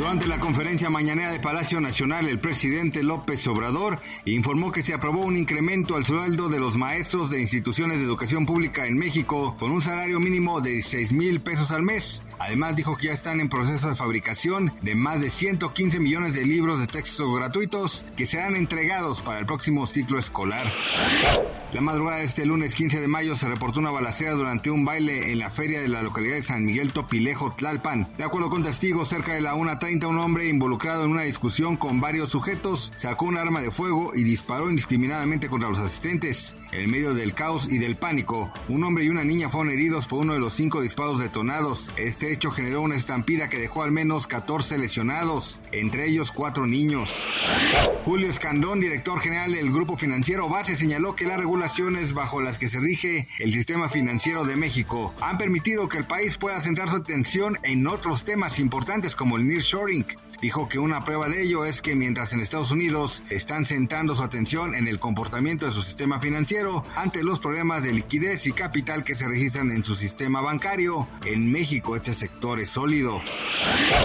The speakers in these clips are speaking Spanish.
Durante la conferencia mañanera de Palacio Nacional, el presidente López Obrador informó que se aprobó un incremento al sueldo de los maestros de instituciones de educación pública en México con un salario mínimo de 6 mil pesos al mes. Además dijo que ya están en proceso de fabricación de más de 115 millones de libros de texto gratuitos que serán entregados para el próximo ciclo escolar. La madrugada de este lunes 15 de mayo se reportó una balacera durante un baile en la feria de la localidad de San Miguel Topilejo, Tlalpan. De acuerdo con testigos, cerca de la 1.30 un hombre involucrado en una discusión con varios sujetos sacó un arma de fuego y disparó indiscriminadamente contra los asistentes. En medio del caos y del pánico, un hombre y una niña fueron heridos por uno de los cinco disparos detonados. Este hecho generó una estampida que dejó al menos 14 lesionados, entre ellos cuatro niños. Julio Escandón, director general del Grupo Financiero Base, señaló que las regulaciones bajo las que se rige el sistema financiero de México han permitido que el país pueda centrar su atención en otros temas importantes como el Dijo que una prueba de ello es que mientras en Estados Unidos están centrando su atención en el comportamiento de su sistema financiero ante los problemas de liquidez y capital que se registran en su sistema bancario, en México este sector es sólido.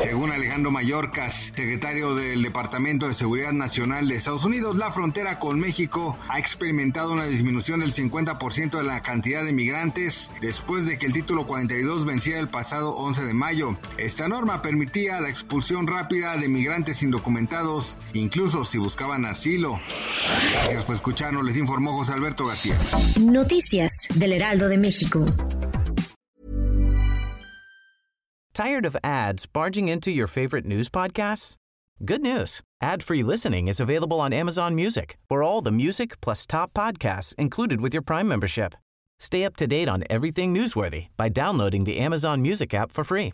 Según Alejandro Mayorkas, secretario del Departamento de Seguridad Nacional de Estados Unidos, la frontera con México ha experimentado una disminución del 50% de la cantidad de migrantes después de que el título 42 venciera el pasado 11 de mayo. Esta norma permitía la expulsión rápida de migrantes indocumentados, incluso si buscaban asilo. Gracias por escucharnos, les informó José Alberto García. Noticias del Heraldo de México. Tired of ads barging into your favorite news podcasts? Good news. Ad-free listening is available on Amazon Music for all the music plus top podcasts included with your Prime membership. Stay up to date on everything newsworthy by downloading the Amazon Music app for free